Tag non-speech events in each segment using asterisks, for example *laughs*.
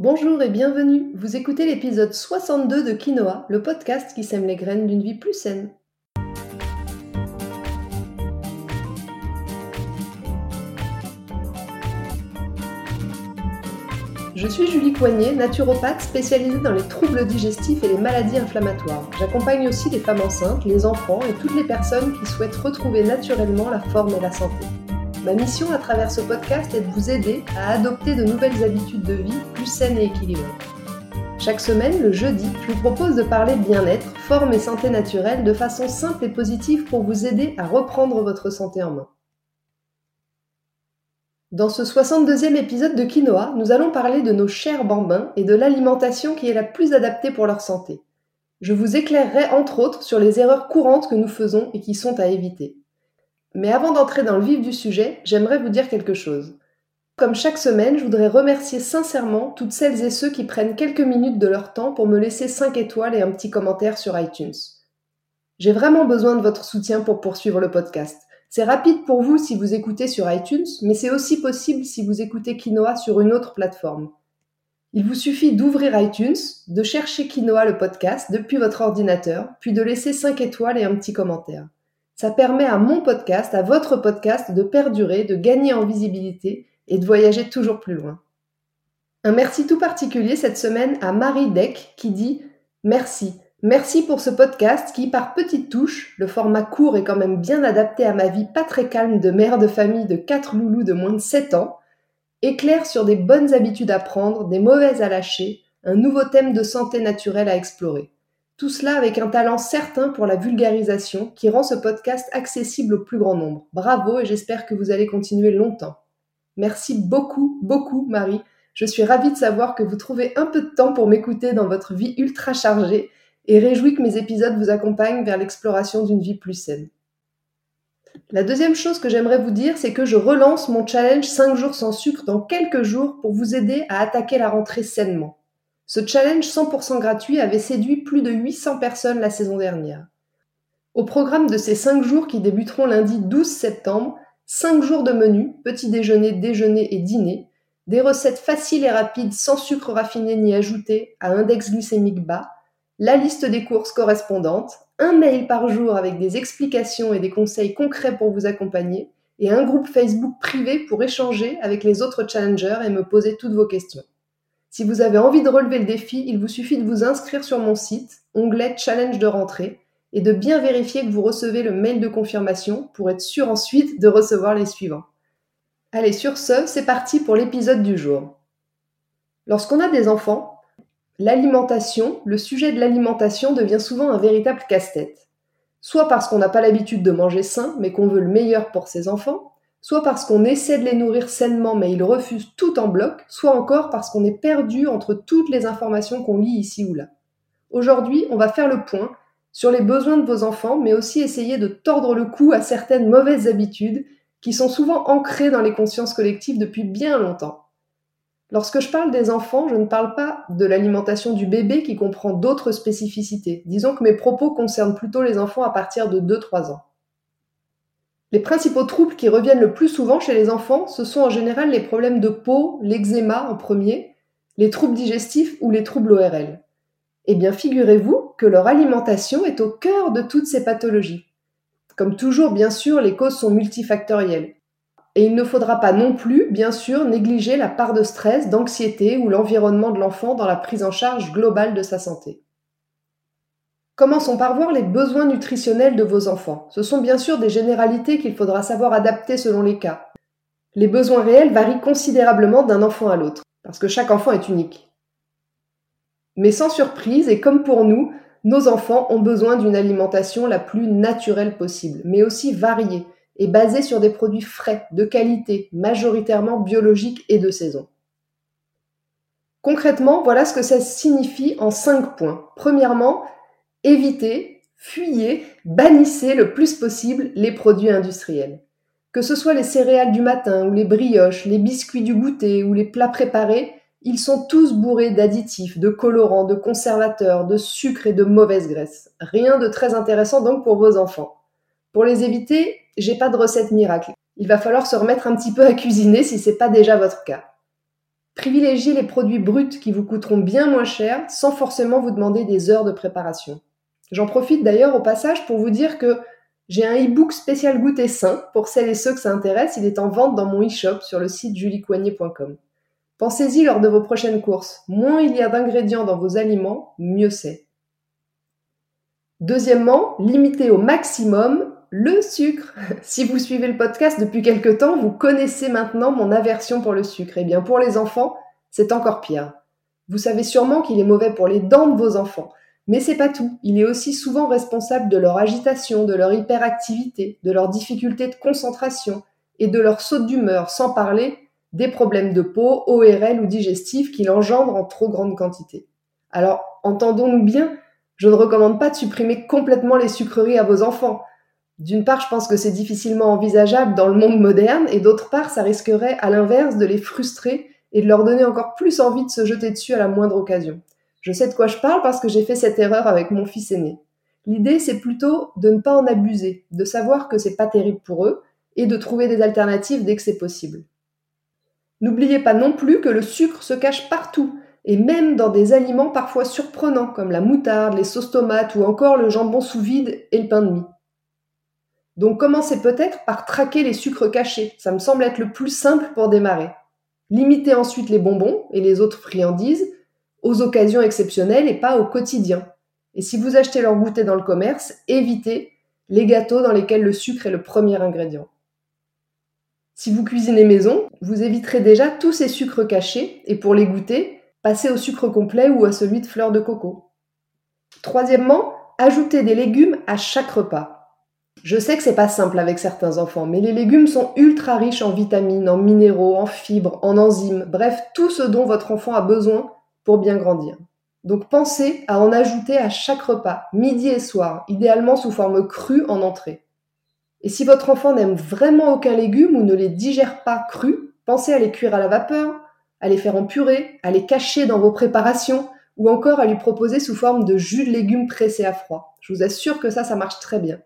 Bonjour et bienvenue. Vous écoutez l'épisode 62 de Quinoa, le podcast qui sème les graines d'une vie plus saine. Je suis Julie Coignet, naturopathe spécialisée dans les troubles digestifs et les maladies inflammatoires. J'accompagne aussi les femmes enceintes, les enfants et toutes les personnes qui souhaitent retrouver naturellement la forme et la santé. Ma mission à travers ce podcast est de vous aider à adopter de nouvelles habitudes de vie plus saines et équilibrées. Chaque semaine, le jeudi, je vous propose de parler bien-être, forme et santé naturelle de façon simple et positive pour vous aider à reprendre votre santé en main. Dans ce 62e épisode de Quinoa, nous allons parler de nos chers bambins et de l'alimentation qui est la plus adaptée pour leur santé. Je vous éclairerai entre autres sur les erreurs courantes que nous faisons et qui sont à éviter. Mais avant d'entrer dans le vif du sujet, j'aimerais vous dire quelque chose. Comme chaque semaine, je voudrais remercier sincèrement toutes celles et ceux qui prennent quelques minutes de leur temps pour me laisser 5 étoiles et un petit commentaire sur iTunes. J'ai vraiment besoin de votre soutien pour poursuivre le podcast. C'est rapide pour vous si vous écoutez sur iTunes, mais c'est aussi possible si vous écoutez Quinoa sur une autre plateforme. Il vous suffit d'ouvrir iTunes, de chercher Quinoa le podcast depuis votre ordinateur, puis de laisser 5 étoiles et un petit commentaire. Ça permet à mon podcast, à votre podcast, de perdurer, de gagner en visibilité et de voyager toujours plus loin. Un merci tout particulier cette semaine à Marie Deck qui dit Merci. Merci pour ce podcast qui, par petites touches, le format court est quand même bien adapté à ma vie pas très calme de mère de famille de 4 loulous de moins de 7 ans, éclaire sur des bonnes habitudes à prendre, des mauvaises à lâcher, un nouveau thème de santé naturelle à explorer. Tout cela avec un talent certain pour la vulgarisation qui rend ce podcast accessible au plus grand nombre. Bravo et j'espère que vous allez continuer longtemps. Merci beaucoup, beaucoup Marie. Je suis ravie de savoir que vous trouvez un peu de temps pour m'écouter dans votre vie ultra chargée et réjouis que mes épisodes vous accompagnent vers l'exploration d'une vie plus saine. La deuxième chose que j'aimerais vous dire, c'est que je relance mon challenge 5 jours sans sucre dans quelques jours pour vous aider à attaquer la rentrée sainement. Ce challenge 100% gratuit avait séduit plus de 800 personnes la saison dernière. Au programme de ces 5 jours qui débuteront lundi 12 septembre, 5 jours de menu, petit déjeuner, déjeuner et dîner, des recettes faciles et rapides sans sucre raffiné ni ajouté, à index glycémique bas, la liste des courses correspondantes, un mail par jour avec des explications et des conseils concrets pour vous accompagner, et un groupe Facebook privé pour échanger avec les autres challengers et me poser toutes vos questions. Si vous avez envie de relever le défi, il vous suffit de vous inscrire sur mon site, onglet Challenge de rentrée, et de bien vérifier que vous recevez le mail de confirmation pour être sûr ensuite de recevoir les suivants. Allez, sur ce, c'est parti pour l'épisode du jour. Lorsqu'on a des enfants, l'alimentation, le sujet de l'alimentation devient souvent un véritable casse-tête. Soit parce qu'on n'a pas l'habitude de manger sain, mais qu'on veut le meilleur pour ses enfants, soit parce qu'on essaie de les nourrir sainement mais ils refusent tout en bloc, soit encore parce qu'on est perdu entre toutes les informations qu'on lit ici ou là. Aujourd'hui, on va faire le point sur les besoins de vos enfants, mais aussi essayer de tordre le cou à certaines mauvaises habitudes qui sont souvent ancrées dans les consciences collectives depuis bien longtemps. Lorsque je parle des enfants, je ne parle pas de l'alimentation du bébé qui comprend d'autres spécificités. Disons que mes propos concernent plutôt les enfants à partir de 2-3 ans. Les principaux troubles qui reviennent le plus souvent chez les enfants, ce sont en général les problèmes de peau, l'eczéma en premier, les troubles digestifs ou les troubles ORL. Eh bien, figurez-vous que leur alimentation est au cœur de toutes ces pathologies. Comme toujours, bien sûr, les causes sont multifactorielles. Et il ne faudra pas non plus, bien sûr, négliger la part de stress, d'anxiété ou l'environnement de l'enfant dans la prise en charge globale de sa santé. Commençons par voir les besoins nutritionnels de vos enfants. Ce sont bien sûr des généralités qu'il faudra savoir adapter selon les cas. Les besoins réels varient considérablement d'un enfant à l'autre, parce que chaque enfant est unique. Mais sans surprise, et comme pour nous, nos enfants ont besoin d'une alimentation la plus naturelle possible, mais aussi variée, et basée sur des produits frais, de qualité, majoritairement biologiques et de saison. Concrètement, voilà ce que ça signifie en cinq points. Premièrement, évitez, fuyez, bannissez le plus possible les produits industriels. Que ce soit les céréales du matin ou les brioches, les biscuits du goûter ou les plats préparés, ils sont tous bourrés d'additifs, de colorants, de conservateurs, de sucre et de mauvaise graisse. Rien de très intéressant donc pour vos enfants. Pour les éviter, j'ai pas de recette miracle. Il va falloir se remettre un petit peu à cuisiner si c'est pas déjà votre cas. Privilégiez les produits bruts qui vous coûteront bien moins cher sans forcément vous demander des heures de préparation. J'en profite d'ailleurs au passage pour vous dire que j'ai un e-book spécial goûter sain pour celles et ceux que ça intéresse. Il est en vente dans mon e-shop sur le site juliecoignet.com. Pensez-y lors de vos prochaines courses. Moins il y a d'ingrédients dans vos aliments, mieux c'est. Deuxièmement, limitez au maximum le sucre. *laughs* Si vous suivez le podcast depuis quelque temps, vous connaissez maintenant mon aversion pour le sucre. Eh bien, pour les enfants, c'est encore pire. Vous savez sûrement qu'il est mauvais pour les dents de vos enfants. Mais c'est pas tout. Il est aussi souvent responsable de leur agitation, de leur hyperactivité, de leur difficulté de concentration et de leur saute d'humeur, sans parler des problèmes de peau, ORL ou digestifs qu'il engendre en trop grande quantité. Alors, entendons-nous bien, je ne recommande pas de supprimer complètement les sucreries à vos enfants. D'une part, je pense que c'est difficilement envisageable dans le monde moderne, et d'autre part, ça risquerait à l'inverse de les frustrer et de leur donner encore plus envie de se jeter dessus à la moindre occasion. Je sais de quoi je parle parce que j'ai fait cette erreur avec mon fils aîné. L'idée, c'est plutôt de ne pas en abuser, de savoir que c'est pas terrible pour eux, et de trouver des alternatives dès que c'est possible. N'oubliez pas non plus que le sucre se cache partout, et même dans des aliments parfois surprenants comme la moutarde, les sauces tomates ou encore le jambon sous vide et le pain de mie. Donc commencez peut-être par traquer les sucres cachés, ça me semble être le plus simple pour démarrer. Limitez ensuite les bonbons et les autres friandises aux occasions exceptionnelles et pas au quotidien. Et si vous achetez leur goûter dans le commerce, évitez les gâteaux dans lesquels le sucre est le premier ingrédient. Si vous cuisinez maison, vous éviterez déjà tous ces sucres cachés et pour les goûter, passez au sucre complet ou à celui de fleur de coco. Troisièmement, ajoutez des légumes à chaque repas. Je sais que c'est pas simple avec certains enfants, mais les légumes sont ultra riches en vitamines, en minéraux, en fibres, en enzymes, bref, tout ce dont votre enfant a besoin pour bien grandir. Donc pensez à en ajouter à chaque repas, midi et soir, idéalement sous forme crue en entrée. Et si votre enfant n'aime vraiment aucun légume ou ne les digère pas crus, pensez à les cuire à la vapeur, à les faire en purée, à les cacher dans vos préparations, ou encore à lui proposer sous forme de jus de légumes pressé à froid. Je vous assure que ça, ça marche très bien.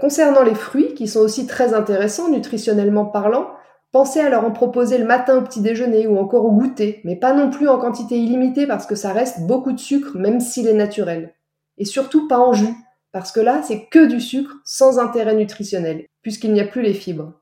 Concernant les fruits, qui sont aussi très intéressants nutritionnellement parlant, pensez à leur en proposer le matin au petit déjeuner ou encore au goûter, mais pas non plus en quantité illimitée parce que ça reste beaucoup de sucre même s'il est naturel. Et surtout pas en jus, parce que là c'est que du sucre sans intérêt nutritionnel, puisqu'il n'y a plus les fibres.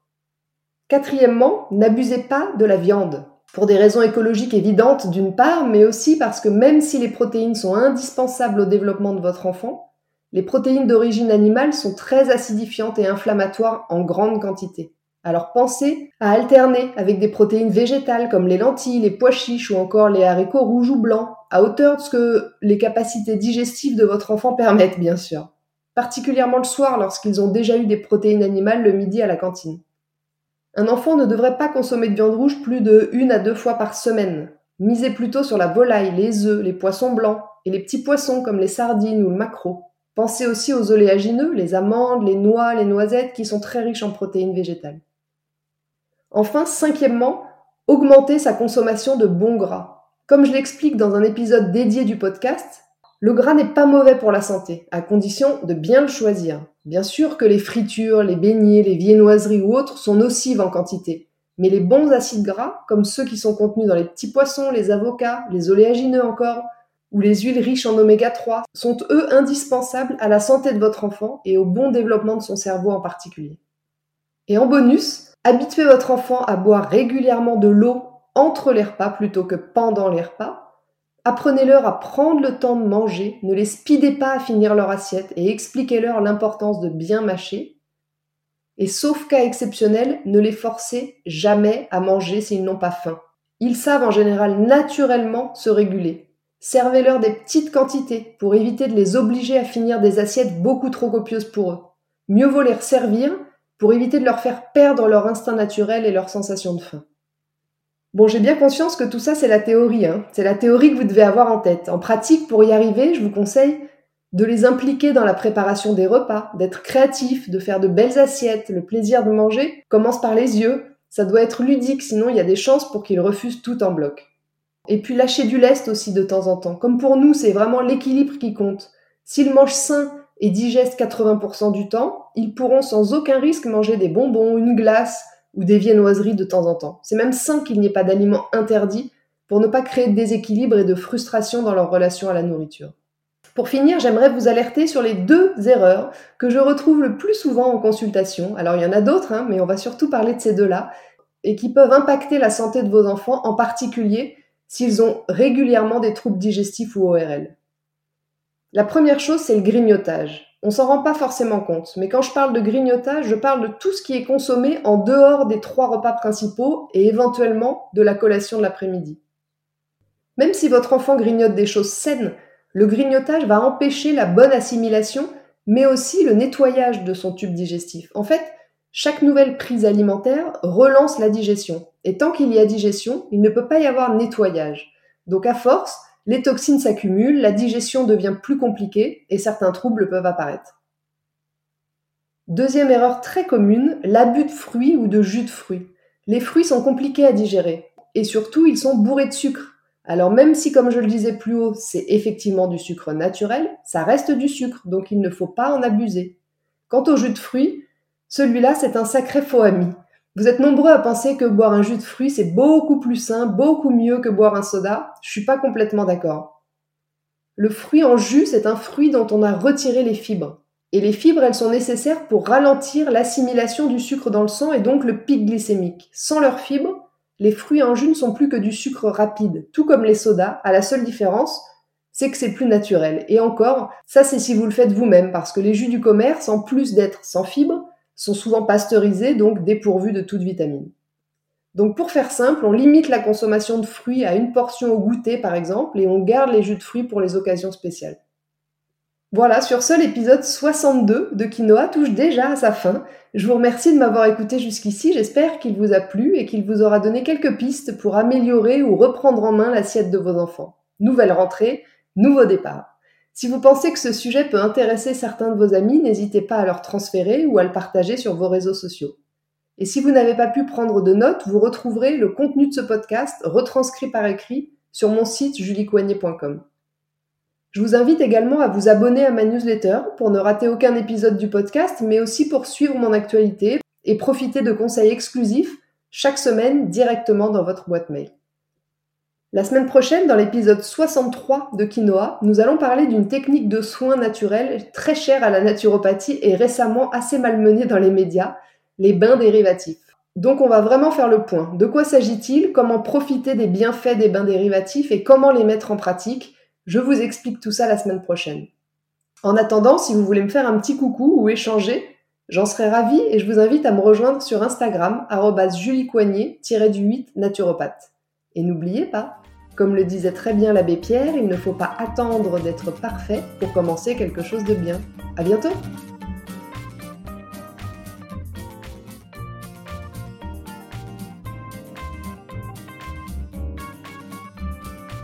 Quatrièmement, n'abusez pas de la viande. Pour des raisons écologiques évidentes d'une part, mais aussi parce que même si les protéines sont indispensables au développement de votre enfant, les protéines d'origine animale sont très acidifiantes et inflammatoires en grande quantité. Alors pensez à alterner avec des protéines végétales comme les lentilles, les pois chiches ou encore les haricots rouges ou blancs, à hauteur de ce que les capacités digestives de votre enfant permettent bien sûr. Particulièrement le soir lorsqu'ils ont déjà eu des protéines animales le midi à la cantine. Un enfant ne devrait pas consommer de viande rouge plus de une à deux fois par semaine. Misez plutôt sur la volaille, les œufs, les poissons blancs et les petits poissons comme les sardines ou le maquereau. Pensez aussi aux oléagineux, les amandes, les noix, les noisettes, qui sont très riches en protéines végétales. Enfin, cinquièmement, augmenter sa consommation de bons gras. Comme je l'explique dans un épisode dédié du podcast, le gras n'est pas mauvais pour la santé, à condition de bien le choisir. Bien sûr que les fritures, les beignets, les viennoiseries ou autres sont nocives en quantité, mais les bons acides gras, comme ceux qui sont contenus dans les petits poissons, les avocats, les oléagineux encore, ou les huiles riches en oméga 3 sont eux indispensables à la santé de votre enfant et au bon développement de son cerveau en particulier. Et en bonus, habituez votre enfant à boire régulièrement de l'eau entre les repas plutôt que pendant les repas. Apprenez-leur à prendre le temps de manger, ne les speedez pas à finir leur assiette et expliquez-leur l'importance de bien mâcher. Et sauf cas exceptionnel, ne les forcez jamais à manger s'ils n'ont pas faim. Ils savent en général naturellement se réguler Servez-leur des petites quantités pour éviter de les obliger à finir des assiettes beaucoup trop copieuses pour eux. Mieux vaut les servir pour éviter de leur faire perdre leur instinct naturel et leur sensation de faim. Bon, j'ai bien conscience que tout ça, c'est la théorie. Hein. C'est la théorie que vous devez avoir en tête. En pratique, pour y arriver, je vous conseille de les impliquer dans la préparation des repas, d'être créatif, de faire de belles assiettes. Le plaisir de manger commence par les yeux. Ça doit être ludique, sinon il y a des chances pour qu'ils refusent tout en bloc. Et puis lâcher du lest aussi de temps en temps. Comme pour nous, c'est vraiment l'équilibre qui compte. S'ils mangent sain et digestent 80% du temps, ils pourront sans aucun risque manger des bonbons, une glace ou des viennoiseries de temps en temps. C'est même sain qu'il n'y ait pas d'aliments interdits pour ne pas créer de déséquilibre et de frustration dans leur relation à la nourriture. Pour finir, j'aimerais vous alerter sur les deux erreurs que je retrouve le plus souvent en consultation. Alors il y en a d'autres, hein, mais on va surtout parler de ces deux-là, et qui peuvent impacter la santé de vos enfants, en particulier s'ils ont régulièrement des troubles digestifs ou ORL. La première chose, c'est le grignotage. On s'en rend pas forcément compte, mais quand je parle de grignotage, je parle de tout ce qui est consommé en dehors des trois repas principaux et éventuellement de la collation de l'après-midi. Même si votre enfant grignote des choses saines, le grignotage va empêcher la bonne assimilation, mais aussi le nettoyage de son tube digestif. En fait, chaque nouvelle prise alimentaire relance la digestion. Et tant qu'il y a digestion, il ne peut pas y avoir nettoyage. Donc à force, les toxines s'accumulent, la digestion devient plus compliquée et certains troubles peuvent apparaître. Deuxième erreur très commune, l'abus de fruits ou de jus de fruits. Les fruits sont compliqués à digérer et surtout ils sont bourrés de sucre. Alors même si, comme je le disais plus haut, c'est effectivement du sucre naturel, ça reste du sucre, donc il ne faut pas en abuser. Quant au jus de fruits, celui-là c'est un sacré faux ami. Vous êtes nombreux à penser que boire un jus de fruits c'est beaucoup plus sain, beaucoup mieux que boire un soda. Je suis pas complètement d'accord. Le fruit en jus, c'est un fruit dont on a retiré les fibres. Et les fibres, elles sont nécessaires pour ralentir l'assimilation du sucre dans le sang et donc le pic glycémique. Sans leurs fibres, les fruits en jus ne sont plus que du sucre rapide, tout comme les sodas, à la seule différence, c'est que c'est plus naturel. Et encore, ça c'est si vous le faites vous-même, parce que les jus du commerce, en plus d'être sans fibres, sont souvent pasteurisés, donc dépourvus de toute vitamine. Donc pour faire simple, on limite la consommation de fruits à une portion au goûter par exemple, et on garde les jus de fruits pour les occasions spéciales. Voilà, sur ce, l'épisode 62 de Quinoa touche déjà à sa fin. Je vous remercie de m'avoir écouté jusqu'ici, j'espère qu'il vous a plu et qu'il vous aura donné quelques pistes pour améliorer ou reprendre en main l'assiette de vos enfants. Nouvelle rentrée, nouveau départ. Si vous pensez que ce sujet peut intéresser certains de vos amis, n'hésitez pas à leur transférer ou à le partager sur vos réseaux sociaux. Et si vous n'avez pas pu prendre de notes, vous retrouverez le contenu de ce podcast retranscrit par écrit sur mon site juliecoignet.com. Je vous invite également à vous abonner à ma newsletter pour ne rater aucun épisode du podcast, mais aussi pour suivre mon actualité et profiter de conseils exclusifs chaque semaine directement dans votre boîte mail. La semaine prochaine, dans l'épisode 63 de Quinoa, nous allons parler d'une technique de soins naturels très chère à la naturopathie et récemment assez malmenée dans les médias, les bains dérivatifs. Donc on va vraiment faire le point. De quoi s'agit-il? Comment profiter des bienfaits des bains dérivatifs et comment les mettre en pratique? Je vous explique tout ça la semaine prochaine. En attendant, si vous voulez me faire un petit coucou ou échanger, j'en serais ravie et je vous invite à me rejoindre sur Instagram, juliecoignet-du-8 naturopathe. Et n'oubliez pas, comme le disait très bien l'abbé Pierre, il ne faut pas attendre d'être parfait pour commencer quelque chose de bien. À bientôt!